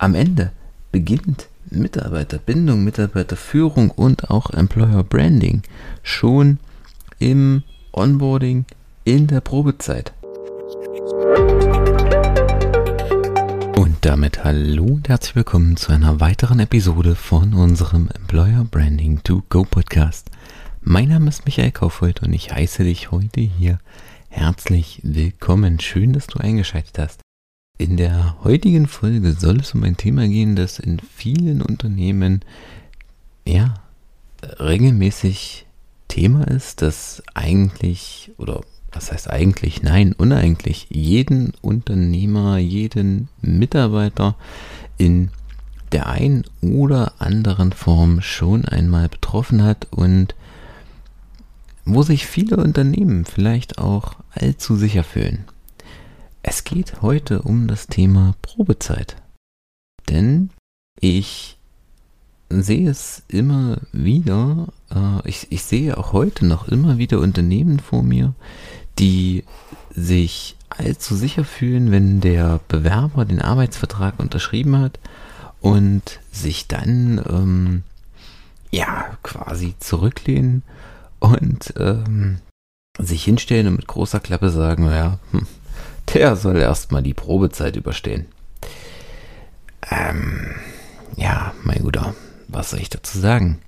Am Ende beginnt Mitarbeiterbindung, Mitarbeiterführung und auch Employer Branding schon im Onboarding in der Probezeit. Und damit hallo und herzlich willkommen zu einer weiteren Episode von unserem Employer Branding to Go Podcast. Mein Name ist Michael Kaufhold und ich heiße dich heute hier herzlich willkommen. Schön, dass du eingeschaltet hast. In der heutigen Folge soll es um ein Thema gehen, das in vielen Unternehmen ja regelmäßig Thema ist, das eigentlich oder was heißt eigentlich? Nein, uneigentlich jeden Unternehmer, jeden Mitarbeiter in der einen oder anderen Form schon einmal betroffen hat und wo sich viele Unternehmen vielleicht auch allzu sicher fühlen. Es geht heute um das Thema Probezeit. Denn ich sehe es immer wieder, äh, ich, ich sehe auch heute noch immer wieder Unternehmen vor mir, die sich allzu sicher fühlen, wenn der Bewerber den Arbeitsvertrag unterschrieben hat und sich dann ähm, ja quasi zurücklehnen und ähm, sich hinstellen und mit großer Klappe sagen, naja, hm, der soll erstmal die Probezeit überstehen. Ähm, ja, mein Guter, was soll ich dazu sagen?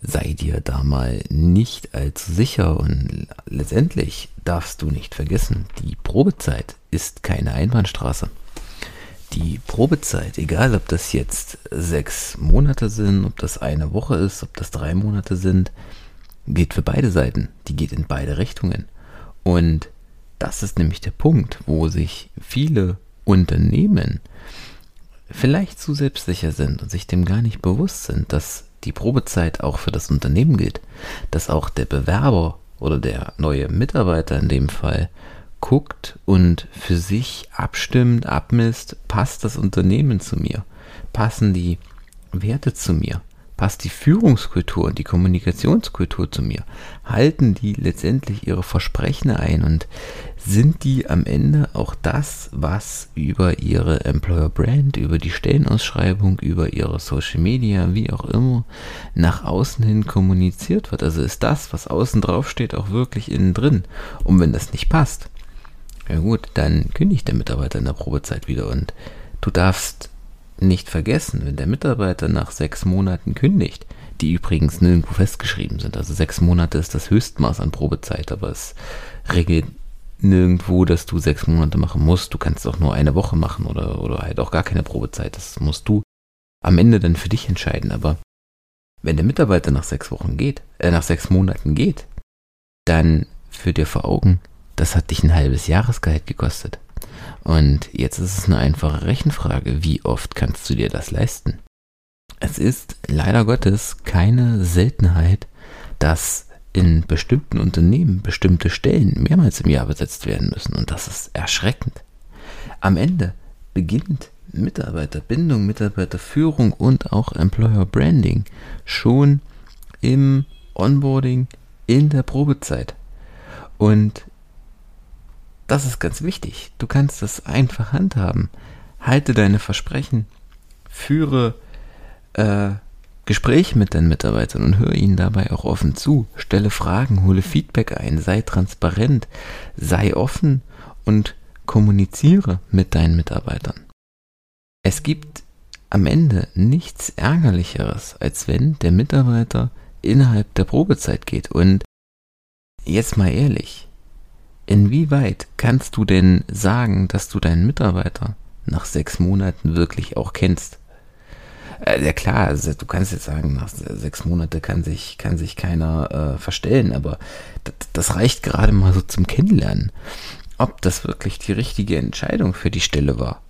Sei dir da mal nicht allzu sicher und letztendlich darfst du nicht vergessen, die Probezeit ist keine Einbahnstraße. Die Probezeit, egal ob das jetzt sechs Monate sind, ob das eine Woche ist, ob das drei Monate sind, geht für beide Seiten. Die geht in beide Richtungen. Und das ist nämlich der Punkt, wo sich viele Unternehmen vielleicht zu selbstsicher sind und sich dem gar nicht bewusst sind, dass die Probezeit auch für das Unternehmen gilt, dass auch der Bewerber oder der neue Mitarbeiter in dem Fall guckt und für sich abstimmt, abmisst, passt das Unternehmen zu mir, passen die Werte zu mir, Passt die Führungskultur und die Kommunikationskultur zu mir? Halten die letztendlich ihre Versprechen ein und sind die am Ende auch das, was über ihre Employer Brand, über die Stellenausschreibung, über ihre Social Media, wie auch immer, nach außen hin kommuniziert wird? Also ist das, was außen drauf steht, auch wirklich innen drin? Und wenn das nicht passt, ja gut, dann kündigt der Mitarbeiter in der Probezeit wieder und du darfst nicht vergessen, wenn der Mitarbeiter nach sechs Monaten kündigt, die übrigens nirgendwo festgeschrieben sind. Also sechs Monate ist das Höchstmaß an Probezeit, aber es regelt nirgendwo, dass du sechs Monate machen musst. Du kannst auch nur eine Woche machen oder, oder halt auch gar keine Probezeit. Das musst du am Ende dann für dich entscheiden. Aber wenn der Mitarbeiter nach sechs Wochen geht, äh, nach sechs Monaten geht, dann führ dir vor Augen, das hat dich ein halbes Jahresgehalt gekostet. Und jetzt ist es eine einfache Rechenfrage. Wie oft kannst du dir das leisten? Es ist leider Gottes keine Seltenheit, dass in bestimmten Unternehmen bestimmte Stellen mehrmals im Jahr besetzt werden müssen. Und das ist erschreckend. Am Ende beginnt Mitarbeiterbindung, Mitarbeiterführung und auch Employer Branding schon im Onboarding in der Probezeit. Und das ist ganz wichtig. Du kannst das einfach handhaben. Halte deine Versprechen. Führe äh, Gespräche mit deinen Mitarbeitern und höre ihnen dabei auch offen zu. Stelle Fragen, hole Feedback ein, sei transparent, sei offen und kommuniziere mit deinen Mitarbeitern. Es gibt am Ende nichts Ärgerlicheres, als wenn der Mitarbeiter innerhalb der Probezeit geht. Und jetzt mal ehrlich, Inwieweit kannst du denn sagen, dass du deinen Mitarbeiter nach sechs Monaten wirklich auch kennst? Äh, ja klar, also du kannst jetzt sagen, nach sechs Monaten kann sich, kann sich keiner äh, verstellen, aber das reicht gerade mal so zum Kennenlernen. Ob das wirklich die richtige Entscheidung für die Stelle war,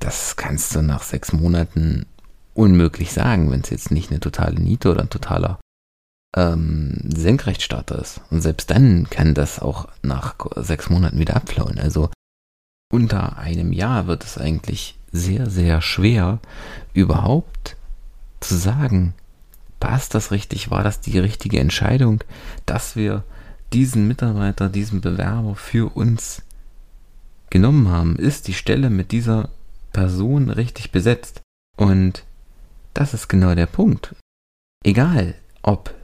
das kannst du nach sechs Monaten unmöglich sagen, wenn es jetzt nicht eine totale Niete oder ein totaler ähm, Senkrechtstarter ist. Und selbst dann kann das auch nach sechs Monaten wieder abflauen. Also unter einem Jahr wird es eigentlich sehr, sehr schwer, überhaupt zu sagen, passt das richtig, war das die richtige Entscheidung, dass wir diesen Mitarbeiter, diesen Bewerber für uns genommen haben, ist die Stelle mit dieser Person richtig besetzt. Und das ist genau der Punkt. Egal, ob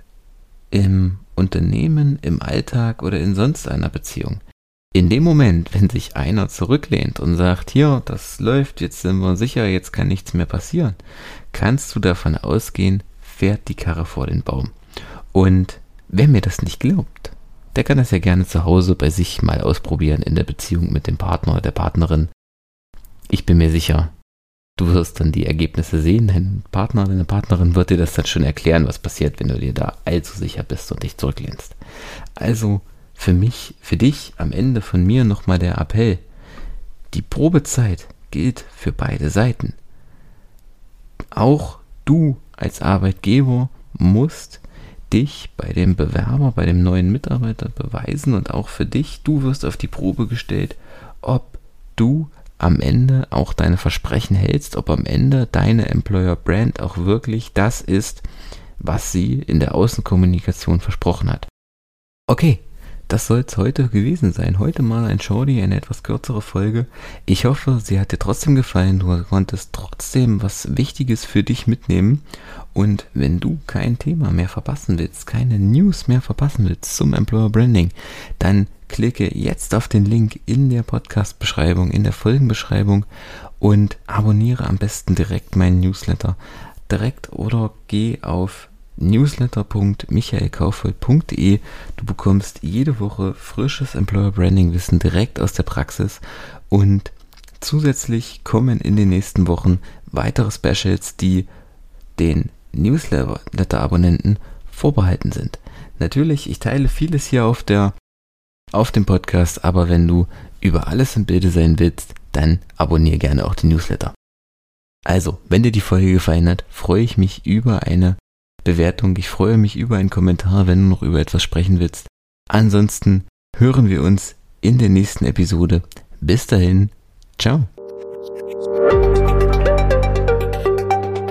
im Unternehmen, im Alltag oder in sonst einer Beziehung. In dem Moment, wenn sich einer zurücklehnt und sagt, hier, das läuft, jetzt sind wir sicher, jetzt kann nichts mehr passieren, kannst du davon ausgehen, fährt die Karre vor den Baum. Und wer mir das nicht glaubt, der kann das ja gerne zu Hause bei sich mal ausprobieren in der Beziehung mit dem Partner oder der Partnerin. Ich bin mir sicher, du wirst dann die Ergebnisse sehen. Dein Partner, deine Partnerin wird dir das dann schon erklären, was passiert, wenn du dir da allzu sicher bist und dich zurücklehnst. Also für mich, für dich am Ende von mir nochmal der Appell. Die Probezeit gilt für beide Seiten. Auch du als Arbeitgeber musst dich bei dem Bewerber, bei dem neuen Mitarbeiter beweisen und auch für dich, du wirst auf die Probe gestellt, ob du am Ende auch deine Versprechen hältst, ob am Ende deine Employer Brand auch wirklich das ist, was sie in der Außenkommunikation versprochen hat. Okay, das soll es heute gewesen sein. Heute mal ein Shorty, eine etwas kürzere Folge. Ich hoffe, sie hat dir trotzdem gefallen. Du konntest trotzdem was Wichtiges für dich mitnehmen. Und wenn du kein Thema mehr verpassen willst, keine News mehr verpassen willst zum Employer Branding, dann klicke jetzt auf den Link in der Podcast-Beschreibung, in der Folgenbeschreibung und abonniere am besten direkt meinen Newsletter. Direkt oder geh auf newsletter.michaelkaufhold.de. Du bekommst jede Woche frisches Employer Branding Wissen direkt aus der Praxis und zusätzlich kommen in den nächsten Wochen weitere Specials, die den Newsletter-Abonnenten vorbehalten sind. Natürlich, ich teile vieles hier auf der auf dem Podcast, aber wenn du über alles im Bilde sein willst, dann abonniere gerne auch den Newsletter. Also, wenn dir die Folge gefallen hat, freue ich mich über eine Bewertung. Ich freue mich über einen Kommentar, wenn du noch über etwas sprechen willst. Ansonsten hören wir uns in der nächsten Episode. Bis dahin, ciao.